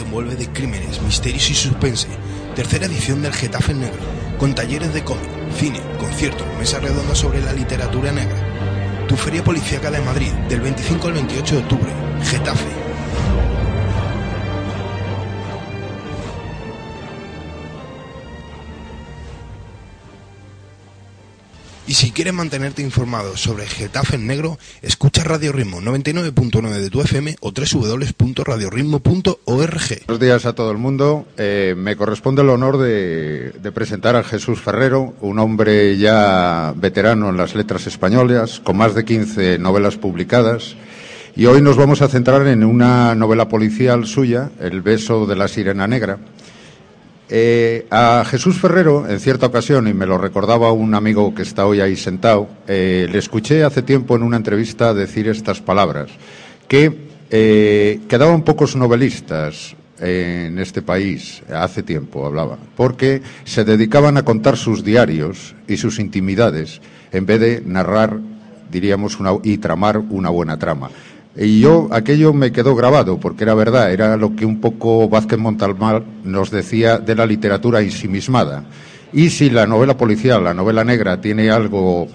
envuelve de crímenes, misterios y suspense. Tercera edición del Getafe Negro, con talleres de cómic, cine, conciertos, mesa redonda sobre la literatura negra. Tu Feria Policíaca de Madrid, del 25 al 28 de octubre. Getafe. Y si quieres mantenerte informado sobre Getafe en negro, escucha Radio Ritmo 99.9 de tu FM o www.radioritmo.org. Buenos días a todo el mundo. Eh, me corresponde el honor de, presentar a Jesús Ferrero, un hombre ya veterano en las letras españolas, con más de 15 novelas publicadas. Y hoy nos vamos a centrar en una novela policial suya, El beso de la sirena negra. Eh, a Jesús Ferrero, en cierta ocasión, y me lo recordaba un amigo que está hoy ahí sentado, eh, le escuché hace tiempo en una entrevista decir estas palabras, que eh, quedaban pocos novelistas en este país, hace tiempo hablaba, porque se dedicaban a contar sus diarios y sus intimidades en vez de narrar, diríamos, una, y tramar una buena trama. Y yo, aquello me quedó grabado, porque era verdad, era lo que un poco Vázquez Montalmar nos decía de la literatura ensimismada. Y si la novela policial, la novela negra, tiene algo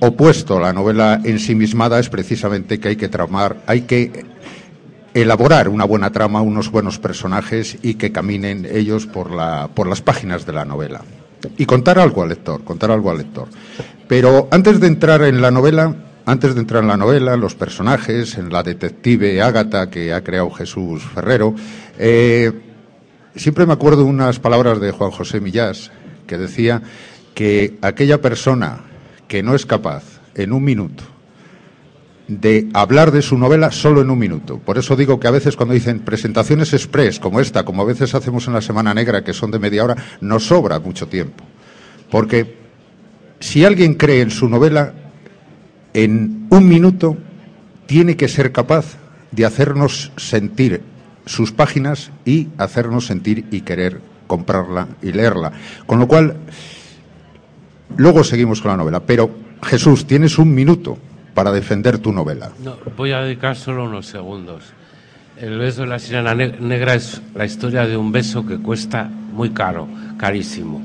opuesto a la novela ensimismada, es precisamente que hay que tramar, hay que elaborar una buena trama, unos buenos personajes y que caminen ellos por, la, por las páginas de la novela. Y contar algo al lector, contar algo al lector. Pero antes de entrar en la novela, antes de entrar en la novela, en los personajes, en la detective Ágata que ha creado Jesús Ferrero, eh, siempre me acuerdo unas palabras de Juan José Millás que decía que aquella persona que no es capaz en un minuto de hablar de su novela solo en un minuto. Por eso digo que a veces cuando dicen presentaciones express como esta, como a veces hacemos en la Semana Negra, que son de media hora, nos sobra mucho tiempo. Porque si alguien cree en su novela, en un minuto tiene que ser capaz de hacernos sentir sus páginas y hacernos sentir y querer comprarla y leerla. Con lo cual, luego seguimos con la novela. Pero, Jesús, tienes un minuto para defender tu novela. No, voy a dedicar solo unos segundos. El beso de la sirena negra es la historia de un beso que cuesta muy caro, carísimo.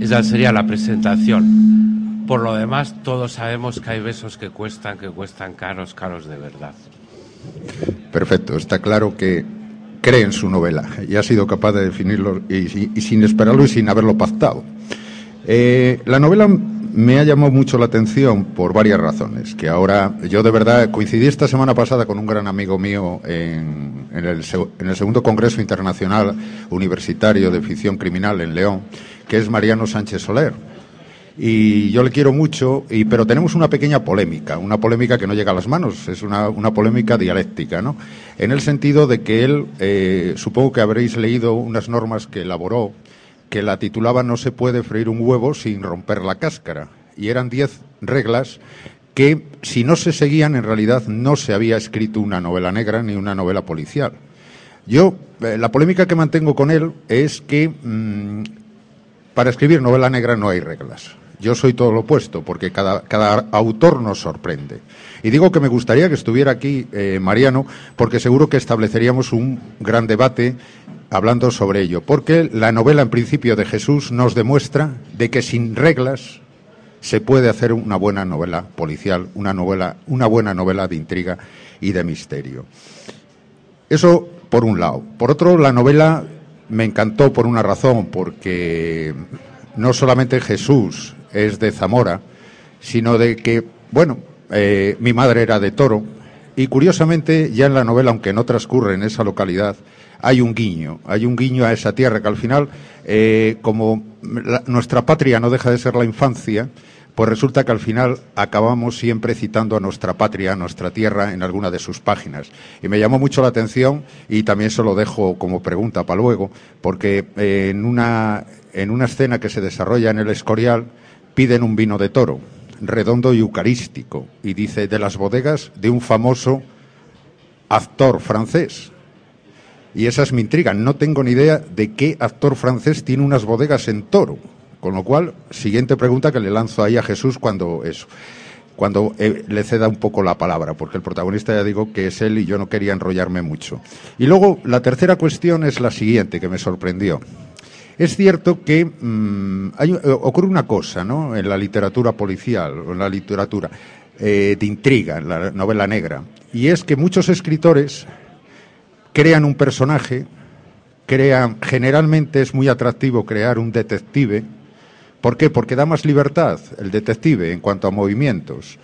Esa sería la presentación. Por lo demás, todos sabemos que hay besos que cuestan, que cuestan caros, caros de verdad. Perfecto, está claro que cree en su novela y ha sido capaz de definirlo y, sin esperarlo y sin haberlo pactado. Eh, la novela me ha llamado mucho la atención por varias razones, que ahora yo de verdad coincidí esta semana pasada con un gran amigo mío en, en, el, en, el, segundo Congreso Internacional Universitario de Ficción Criminal en León, que es Mariano Sánchez Soler. Y yo le quiero mucho, y, pero tenemos una pequeña polémica, una polémica que no llega a las manos, es una, una polémica dialéctica, ¿no? En el sentido de que él, eh, supongo que habréis leído unas normas que elaboró que la titulaba No se puede freír un huevo sin romper la cáscara. Y eran diez reglas que, si no se seguían, en realidad no se había escrito una novela negra ni una novela policial. Yo, eh, la polémica que mantengo con él es que mmm, para escribir novela negra no hay reglas. Yo soy todo lo opuesto, porque cada, autor nos sorprende. Y digo que me gustaría que estuviera aquí eh, Mariano, porque seguro que estableceríamos un gran debate hablando sobre ello, porque la novela en principio de Jesús nos demuestra de que sin reglas se puede hacer una buena novela policial, una novela, una buena novela de intriga y de misterio. Eso por un lado. Por otro, la novela me encantó por una razón, porque no solamente Jesús es de Zamora, sino de que, bueno, eh, mi madre era de Toro, y curiosamente ya en la novela, aunque no transcurre en esa localidad, hay un guiño, hay un guiño a esa tierra que al final, eh, como la, nuestra patria no deja de ser la infancia, pues resulta que al final acabamos siempre citando a nuestra patria, a nuestra tierra, en alguna de sus páginas. Y me llamó mucho la atención, y también se lo dejo como pregunta para luego, porque eh, en, una, en una escena que se desarrolla en el Escorial piden un vino de toro, redondo y eucarístico, y dice de las bodegas de un famoso actor francés. Y esa es mi intriga. No tengo ni idea de qué actor francés tiene unas bodegas en toro. Con lo cual, siguiente pregunta que le lanzo ahí a Jesús cuando eso, cuando eh, le ceda un poco la palabra, porque el protagonista ya digo que es él y yo no quería enrollarme mucho. Y luego, la tercera cuestión es la siguiente, que me sorprendió. Es cierto que mm, hay, eh, ocurre una cosa, ¿no? En la literatura policial, en la literatura eh, de intriga, en la novela negra, y es que muchos escritores crean un personaje, crean, generalmente es muy atractivo crear un detective, ¿Por qué? Porque da más libertad el detective en cuanto a movimientos.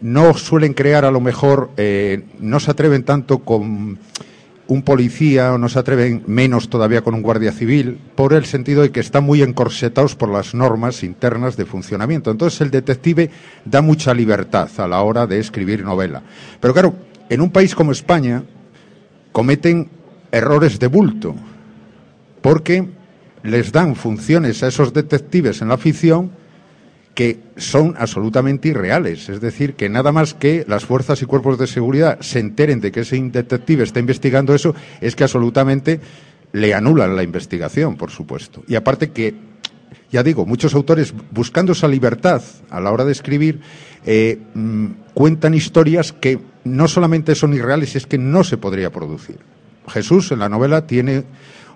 No suelen crear a lo mejor, eh, no se atreven tanto con un policía o no se atreven menos todavía con un guardia civil por el sentido de que están muy encorsetados por las normas internas de funcionamiento. Entonces el detective da mucha libertad a la hora de escribir novela. Pero claro, en un país como España cometen errores de bulto porque les dan funciones a esos detectives en la ficción que son absolutamente irreales. Es decir, que nada más que las fuerzas y cuerpos de seguridad se enteren de que ese detective está investigando eso, es que absolutamente le anulan la investigación, por supuesto. Y aparte que, ya digo, muchos autores, buscando esa libertad a la hora de escribir, eh, mm, cuentan historias que no solamente son irreales, es que no se podría producir. Jesús en la novela tiene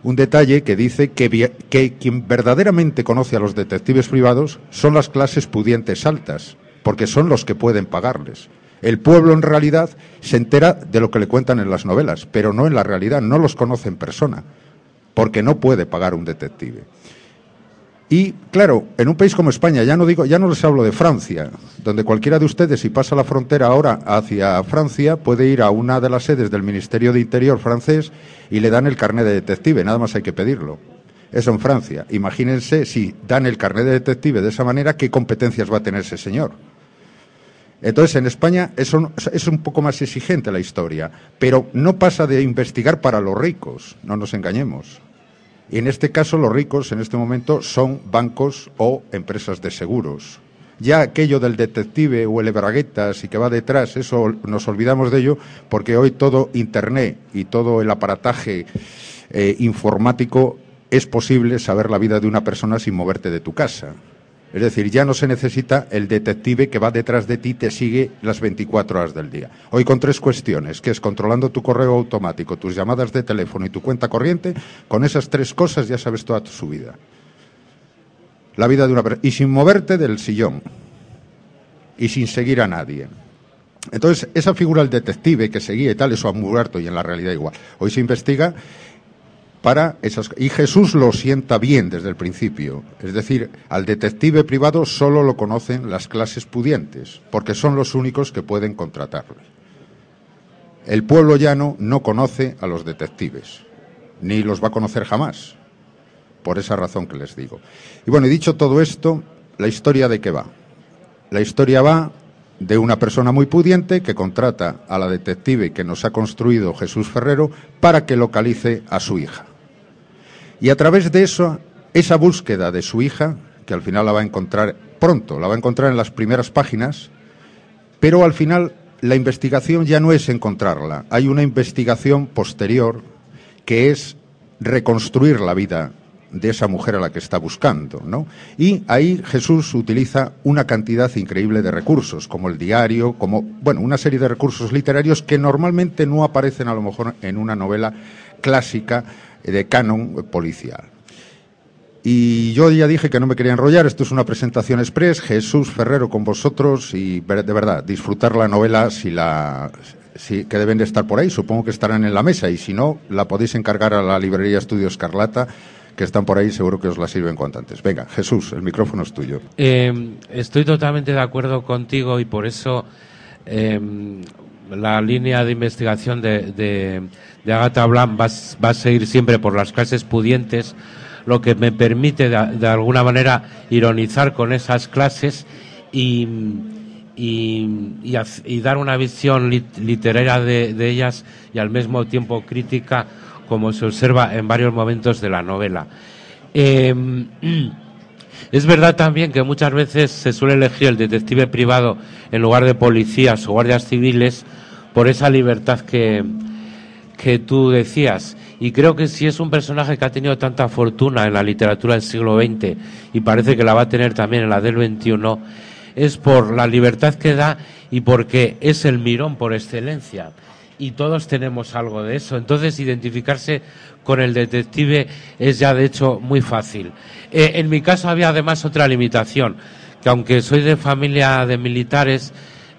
un detalle que dice que, quien verdaderamente conoce a los detectives privados son las clases pudientes altas, porque son los que pueden pagarles. El pueblo en realidad se entera de lo que le cuentan en las novelas, pero no en la realidad, no los conoce en persona, porque no puede pagar un detective. Y claro, en un país como España, ya no digo, ya no les hablo de Francia, donde cualquiera de ustedes, si pasa la frontera ahora hacia Francia, puede ir a una de las sedes del Ministerio de Interior francés y le dan el carnet de detective, nada más hay que pedirlo. Eso en Francia. Imagínense si dan el carnet de detective de esa manera, qué competencias va a tener ese señor. Entonces, en España es un poco más exigente la historia, pero no pasa de investigar para los ricos, no nos engañemos. Y en este caso los ricos en este momento son bancos o empresas de seguros. Ya aquello del detective o el braguetas y que va detrás, eso nos olvidamos de ello porque hoy todo Internet y todo el aparataje eh, informático es posible saber la vida de una persona sin moverte de tu casa. Es decir, ya no se necesita el detective que va detrás de ti y te sigue las 24 horas del día. Hoy con tres cuestiones, que es controlando tu correo automático, tus llamadas de teléfono y tu cuenta corriente, con esas tres cosas ya sabes toda su vida. La vida de una persona. Y sin moverte del sillón. Y sin seguir a nadie. Entonces, esa figura del detective que seguía y tal, eso ha muerto y en la realidad igual. Hoy se investiga para y Jesús lo sienta bien desde el principio, es decir, al detective privado solo lo conocen las clases pudientes, porque son los únicos que pueden contratarlo. El pueblo llano no conoce a los detectives, ni los va a conocer jamás, por esa razón que les digo. Y bueno, dicho todo esto, la historia de qué va. La historia va de una persona muy pudiente que contrata a la detective que nos ha construido Jesús Ferrero para que localice a su hija. Y a través de eso, esa búsqueda de su hija, que al final la va a encontrar pronto, la va a encontrar en las primeras páginas, pero al final la investigación ya no es encontrarla, hay una investigación posterior que es reconstruir la vida de esa mujer a la que está buscando, ¿no? Y ahí Jesús utiliza una cantidad increíble de recursos, como el diario, como, bueno, una serie de recursos literarios que normalmente no aparecen a lo mejor en una novela clásica de canon policial. Y yo ya dije que no me quería enrollar, esto es una presentación express, Jesús Ferrero con vosotros y de verdad, disfrutar la novela si la si, que deben de estar por ahí, supongo que estarán en la mesa y si no, la podéis encargar a la librería Estudio Escarlata que están por ahí, seguro que os la sirven cuanto antes. Venga, Jesús, el micrófono es tuyo. Eh, estoy totalmente de acuerdo contigo y por eso eh, la línea de investigación de, de, de Agatha Blanc va, a seguir siempre por las clases pudientes, lo que me permite de, alguna manera ironizar con esas clases y, y, dar una visión literaria de, ellas y al mismo tiempo crítica, como se observa en varios momentos de la novela. Em, es verdad también que muchas veces se suele elegir el detective privado en lugar de policías o guardias civiles por esa libertad que, que tú decías. Y creo que si es un personaje que ha tenido tanta fortuna en la literatura del siglo XX y parece que la va a tener también en la del XXI, es por la libertad que da y porque es el mirón por excelencia. Y todos tenemos algo de eso. Entonces, identificarse con el detective es ya, de hecho, muy fácil. Eh, en mi caso había además otra limitación, que aunque soy de familia de militares,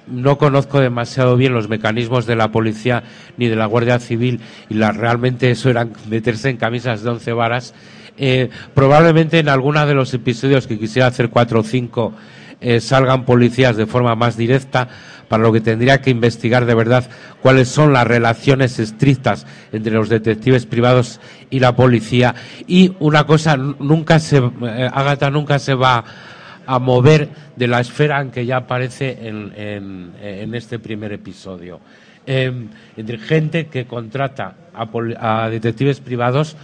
no conozco demasiado bien los mecanismos de la policía ni de la Guardia Civil y la, realmente eso era meterse en camisas de once varas. Eh, probablemente en alguno de los episodios que quisiera hacer cuatro o cinco eh, salgan policías de forma más directa, para lo que tendría que investigar de verdad cuáles son las relaciones estrictas entre los detectives privados y la policía. Y una cosa, nunca se, eh, Agatha nunca se va a mover de la esfera en que ya aparece en, este primer episodio. Em, entre gente que contrata a detectives privados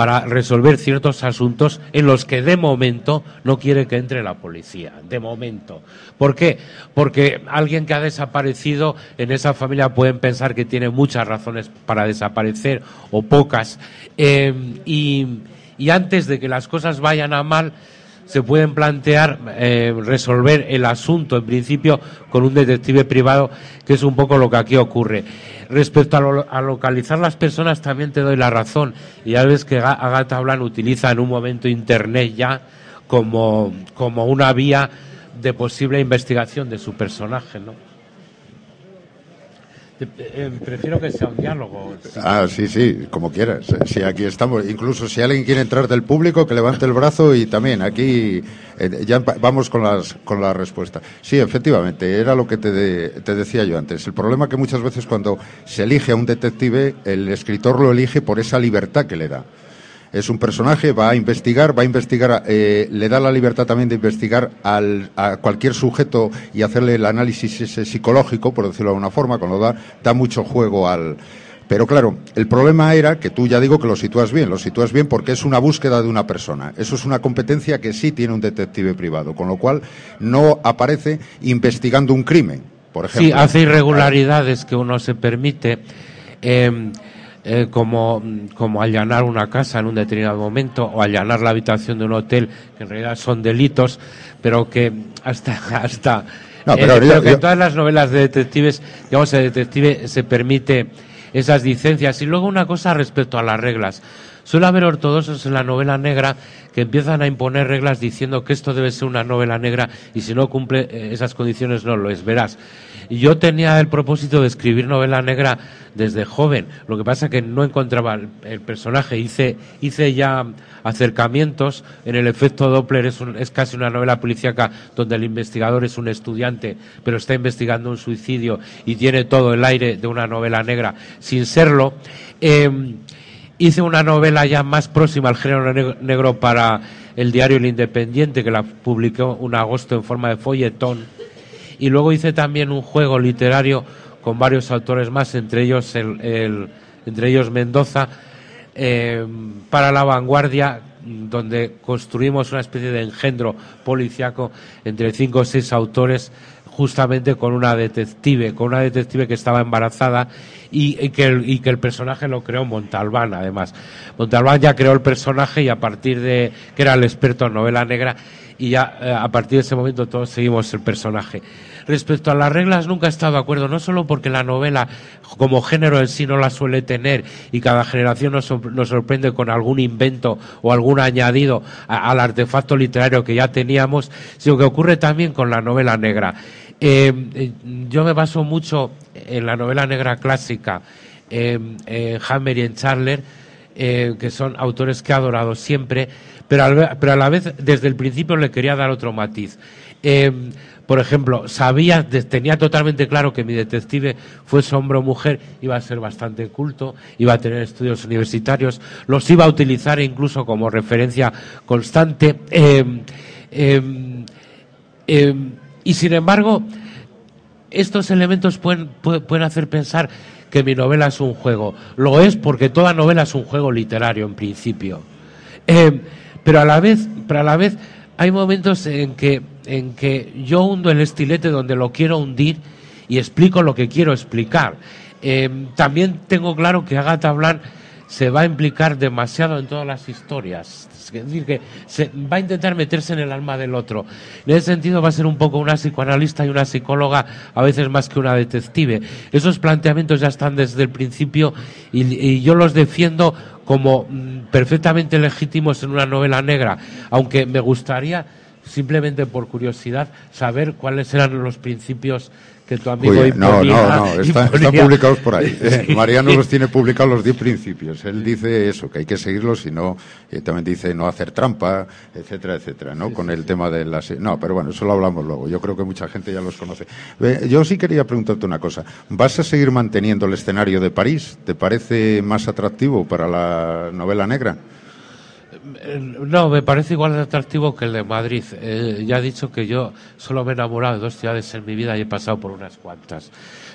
para resolver ciertos asuntos en los que de momento no quiere que entre la policía. De momento. ¿Por qué? Porque alguien que ha desaparecido en esa familia pueden pensar que tiene muchas razones para desaparecer o pocas. Eh, y, y antes de que las cosas vayan a mal, se pueden plantear eh, resolver el asunto, en principio, con un detective privado, que es un poco lo que aquí ocurre. Respecto a, localizar las personas, también te doy la razón. Y ya ves que Agatha Blanc utiliza en un momento Internet ya como, como una vía de posible investigación de su personaje, ¿no? Eh, prefiero que sea un diálogo. Ah, sí, sí, como quieras. Si aquí estamos, incluso si alguien quiere entrar del público, que levante el brazo y también aquí eh, ya vamos con las con la respuesta. Sí, efectivamente, era lo que te, te decía yo antes. El problema que muchas veces cuando se elige a un detective, el escritor lo elige por esa libertad que le da es un personaje, va a investigar, va a investigar, eh, le da la libertad también de investigar al, a cualquier sujeto y hacerle el análisis ese psicológico, por decirlo de alguna forma, cuando da, da mucho juego al. Pero claro, el problema era que tú ya digo que lo sitúas bien, lo sitúas bien porque es una búsqueda de una persona. Eso es una competencia que sí tiene un detective privado, con lo cual no aparece investigando un crimen, por ejemplo. Sí, hace irregularidades que uno se permite. Eh, eh, como, como allanar una casa en un determinado momento o allanar la habitación de un hotel, que en realidad son delitos, pero que hasta, hasta no, pero, eh, que en todas las novelas de detectives, digamos, el detective se permite esas licencias. Y luego una cosa respecto a las reglas. Suele haber ortodoxos en la novela negra que empiezan a imponer reglas diciendo que esto debe ser una novela negra y si no cumple eh, esas condiciones no lo es. Verás, yo tenía el propósito de escribir novela negra desde joven. Lo que pasa es que no encontraba el, personaje. Hice, hice ya acercamientos. En el efecto Doppler es, es casi una novela policíaca donde el investigador es un estudiante, pero está investigando un suicidio y tiene todo el aire de una novela negra sin serlo. Em, hice una novela ya más próxima al género negro para el diario El Independiente, que la publicó en agosto en forma de folletón. Y luego hice también un juego literario con varios autores más, entre ellos, el, entre ellos Mendoza, eh, para la vanguardia, donde construimos una especie de engendro policiaco entre cinco o seis autores justamente con una detective, con una detective que estaba embarazada y, que, el, personaje lo creó Montalbán, además. Montalbán ya creó el personaje y a partir de que era el experto en novela negra y ya eh, a partir de ese momento todos seguimos el personaje. Respecto a las reglas nunca he estado de acuerdo, no solo porque la novela como género en sí no la suele tener y cada generación nos, sorprende con algún invento o algún añadido al artefacto literario que ya teníamos, sino que ocurre también con la novela negra. Eh, eh, yo me baso mucho en la novela negra clásica, en Hammer y en Charler, eh, que son autores que he adorado siempre, pero, pero, a la vez desde el principio le quería dar otro matiz. Por ejemplo, sabía, tenía totalmente claro que mi detective fuese hombre o mujer, iba a ser bastante culto, iba a tener estudios universitarios, los iba a utilizar incluso como referencia constante. Y sin embargo, estos elementos pueden, pueden hacer pensar que mi novela es un juego. Lo es porque toda novela es un juego literario en principio. Eh, pero a la vez, pero la vez hay momentos en que, en que yo hundo el estilete donde lo quiero hundir y explico lo que quiero explicar. Eh, también tengo claro que Agatha Blanc se va a implicar demasiado en todas las historias. Es decir, que se va a intentar meterse en el alma del otro. En ese sentido va a ser un poco una psicoanalista y una psicóloga, a veces más que una detective. Esos planteamientos ya están desde el principio y, yo los defiendo como mm, perfectamente legítimos en una novela negra, aunque me gustaría simplemente por curiosidad saber cuáles eran los principios que tu amigo No, no, no, están, publicados por ahí. Mariano los tiene publicados los 10 principios. Él dice eso, que hay que seguirlos y no, también dice no hacer trampa, etcétera, etcétera, ¿no? Con el tema de las... No, pero bueno, eso lo hablamos luego. Yo creo que mucha gente ya los conoce. Yo sí quería preguntarte una cosa. ¿Vas a seguir manteniendo el escenario de París? ¿Te parece más atractivo para la novela negra? No, me parece igual de atractivo que el de Madrid. Eh, ya he dicho que yo solo me he enamorado de dos ciudades en mi vida y he pasado por unas cuantas.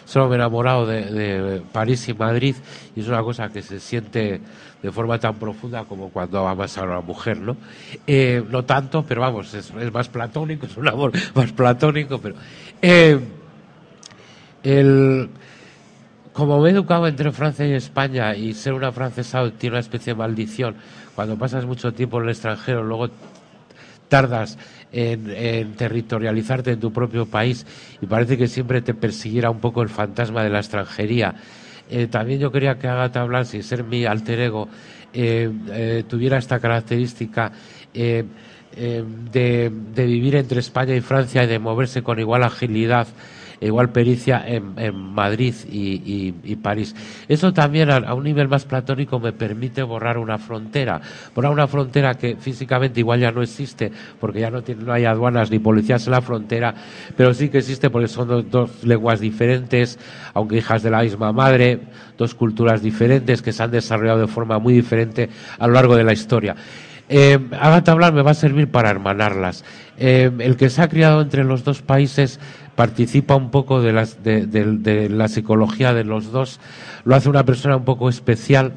Solo me he enamorado de, París y Madrid y es una cosa que se siente de forma tan profunda como cuando amas a una mujer, ¿no? Eh, no tanto, pero vamos, es, más platónico, es un amor más platónico, pero... Eh, el, como me he educado entre Francia y España y ser una francesa tiene una especie de maldición, cuando pasas mucho tiempo en el extranjero, luego tardas en, territorializarte en tu propio país y parece que siempre te persiguiera un poco el fantasma de la extranjería. Eh, también yo quería que Agatha Blanc, sin ser mi alter ego, eh, eh, tuviera esta característica de, vivir entre España y Francia y de moverse con igual agilidad igual pericia en, Madrid y, París. Eso también a, un nivel más platónico me permite borrar una frontera, borrar una frontera que físicamente igual ya no existe porque ya no, tiene, no hay aduanas ni policías en la frontera, pero sí que existe porque son dos, lenguas diferentes, aunque hijas de la misma madre, dos culturas diferentes que se han desarrollado de forma muy diferente a lo largo de la historia. Eh, Agatha Blanc me va a servir para hermanarlas. Eh, el que se ha criado entre los dos países participa un poco de, las, de, la psicología de los dos, lo hace una persona un poco especial,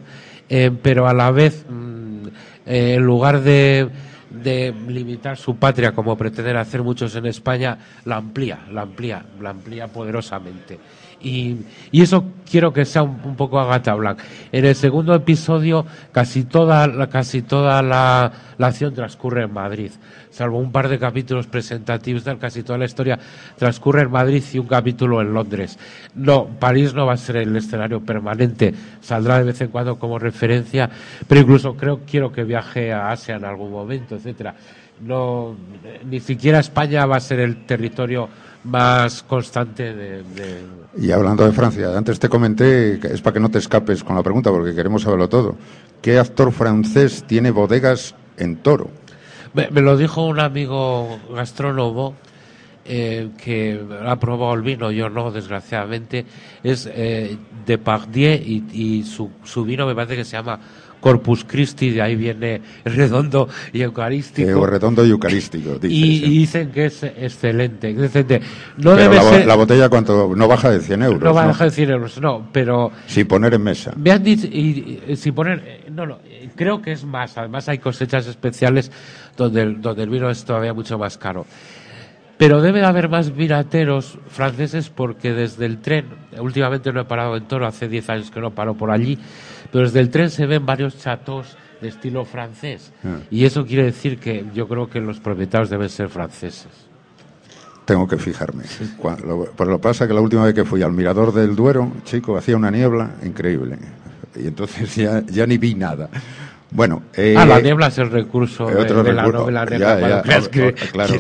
eh, pero a la vez, mm, eh, en lugar de, de limitar su patria como pretenden hacer muchos en España, la amplía, la amplía, la amplía poderosamente. Y, eso quiero que sea un, poco Agatha Blanc. En el segundo episodio casi toda, la, casi toda la, acción transcurre en Madrid, salvo un par de capítulos presentativos, casi toda la historia transcurre en Madrid y un capítulo en Londres. No, París no va a ser el escenario permanente, saldrá de vez en cuando como referencia, pero incluso creo quiero que viaje a Asia en algún momento, etcétera. No, ni siquiera España va a ser el territorio más constante de, Y hablando de Francia, antes te comenté, es para que no te escapes con la pregunta, porque queremos saberlo todo. ¿Qué actor francés tiene bodegas en Toro? Me, lo dijo un amigo gastrónomo eh, que ha probado el vino, yo no, desgraciadamente, es eh, de Pardier y, y su, su vino me parece que se llama Corpus Christi, de ahí viene redondo y eucarístico. Eh, redondo y eucarístico. y, dicen que es excelente. no debe la, ser, la, botella cuánto no baja de 100 euros. No baja de 100 euros, no, pero... Sin poner en mesa. Me han dicho, y, sin poner, eh, no, no, creo que es más. Además hay cosechas especiales donde el, donde el vino es todavía mucho más caro. Pero debe de haber más vinateros franceses porque desde el tren, últimamente no he parado en Toro, hace 10 años que no paro por allí, pero desde el tren se ven varios chateaux de estilo francés. Ah. Y eso quiere decir que yo creo que los propietarios deben ser franceses. Tengo que fijarme. Pues lo, pues lo pasa que la última vez que fui al Mirador del Duero, chico, hacía una niebla increíble. Y entonces ya, ya ni vi nada. Bueno, eh, ah, la niebla es el recurso de, la novela negra. claro.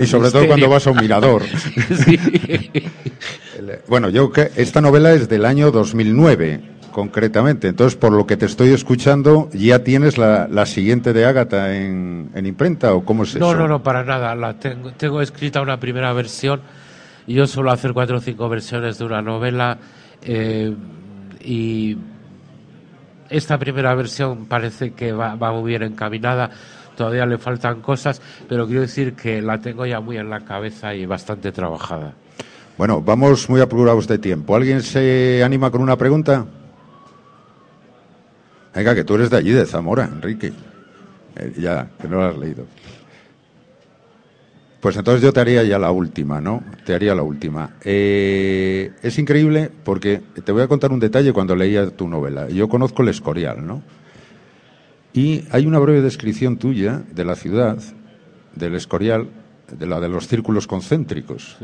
y sobre todo cuando vas a un mirador. bueno, yo que esta novela es del año 2009, concretamente. Entonces, por lo que te estoy escuchando, ¿ya tienes la, la siguiente de Ágata en, en, imprenta o cómo es no, eso? No, no, para nada. La tengo, tengo escrita una primera versión. Yo suelo hacer cuatro o cinco versiones de una novela eh, y esta primera versión parece que va, muy bien encaminada. todavía le faltan cosas, pero quiero decir que la tengo ya muy en la cabeza y bastante trabajada. Bueno, vamos muy apurados de tiempo. ¿Alguien se anima con una pregunta? Venga, que tú eres de allí, de Zamora, Enrique. Eh, ya, que no lo has leído. Pues entonces yo te haría ya la última, ¿no? Te haría la última. Eh, es increíble porque te voy a contar un detalle cuando leía tu novela. Yo conozco el Escorial, ¿no? Y hay una breve descripción tuya de la ciudad, del Escorial, de la de los círculos concéntricos.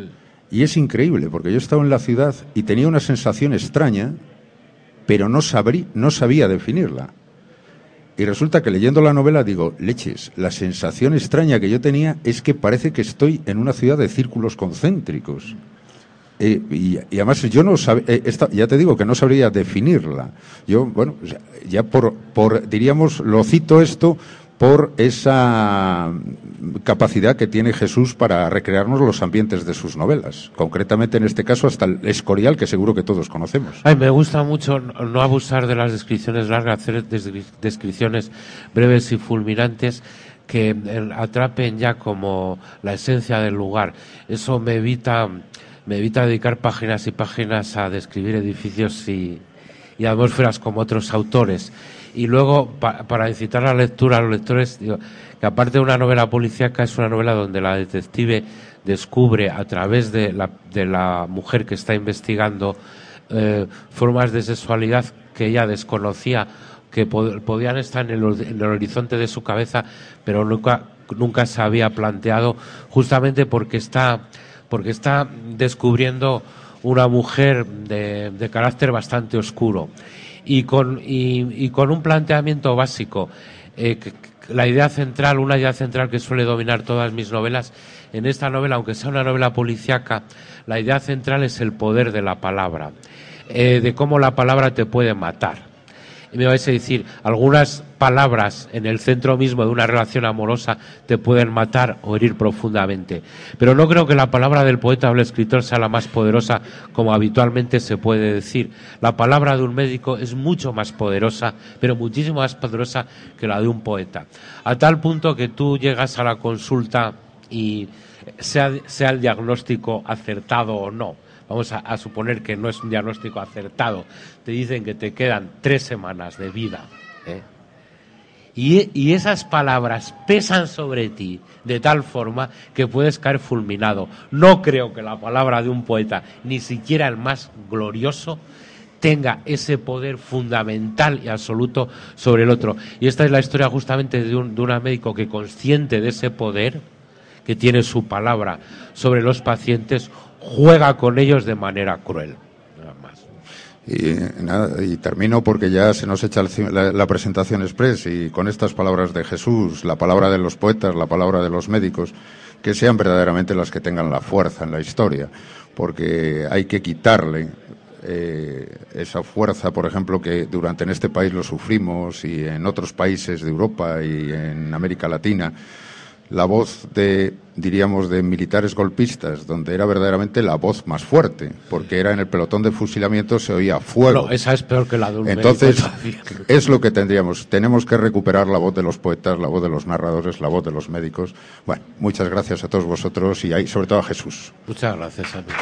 Y es increíble porque yo he estado en la ciudad y tenía una sensación extraña, pero no, sabrí, no sabía definirla. Y resulta que leyendo la novela digo, leches, la sensación extraña que yo tenía es que parece que estoy en una ciudad de círculos concéntricos. Eh, y, además yo no sabía, eh, ya te digo que no sabría definirla. Yo, bueno, ya por, por, diríamos, lo cito esto por esa capacidad que tiene Jesús para recrearnos los ambientes de sus novelas. Concretamente, en este caso, hasta el Escorial, que seguro que todos conocemos. Ay, me gusta mucho no abusar de las descripciones largas, hacer descripciones breves y fulminantes que eh, atrapen ya como la esencia del lugar. Eso me evita, me evita dedicar páginas y páginas a describir edificios y, y atmósferas como otros autores. Y luego, para incitar la lectura a los lectores, digo, que aparte de una novela policíaca, es una novela donde la detective descubre a través de la, de la mujer que está investigando eh, formas de sexualidad que ella desconocía, que podían estar en el, horizonte de su cabeza, pero nunca, nunca se había planteado, justamente porque está, porque está descubriendo una mujer de carácter bastante oscuro y con, y, con un planteamiento básico. Eh, la idea central, una idea central que suele dominar todas mis novelas, en esta novela, aunque sea una novela policíaca, la idea central es el poder de la palabra, eh, de cómo la palabra te puede matar y me vais a decir, algunas palabras en el centro mismo de una relación amorosa te pueden matar o herir profundamente. Pero no creo que la palabra del poeta o el escritor sea la más poderosa como habitualmente se puede decir. La palabra de un médico es mucho más poderosa, pero muchísimo más poderosa que la de un poeta. A tal punto que tú llegas a la consulta y sea, sea el diagnóstico acertado o no vamos a, suponer que no es un diagnóstico acertado, te dicen que te quedan tres semanas de vida. ¿eh? Y, esas palabras pesan sobre ti de tal forma que puedes caer fulminado. No creo que la palabra de un poeta, ni siquiera el más glorioso, tenga ese poder fundamental y absoluto sobre el otro. Y esta es la historia justamente de un, de un médico que consciente de ese poder que tiene su palabra sobre los pacientes, juega con ellos de manera cruel. Y, termino porque ya se nos echa la, presentación express y con estas palabras de Jesús, la palabra de los poetas, la palabra de los médicos, que sean verdaderamente las que tengan la fuerza en la historia, porque hay que quitarle eh, esa fuerza, por ejemplo, que durante en este país lo sufrimos y en otros países de Europa y en América Latina la voz de, diríamos, de militares golpistas, donde era verdaderamente la voz más fuerte, porque era en el pelotón de fusilamiento se oía fuego. No, esa es peor que la de un Entonces, es lo que tendríamos. Tenemos que recuperar la voz de los poetas, la voz de los narradores, la voz de los médicos. Bueno, muchas gracias a todos vosotros y sobre todo a Jesús. Muchas gracias, amigo.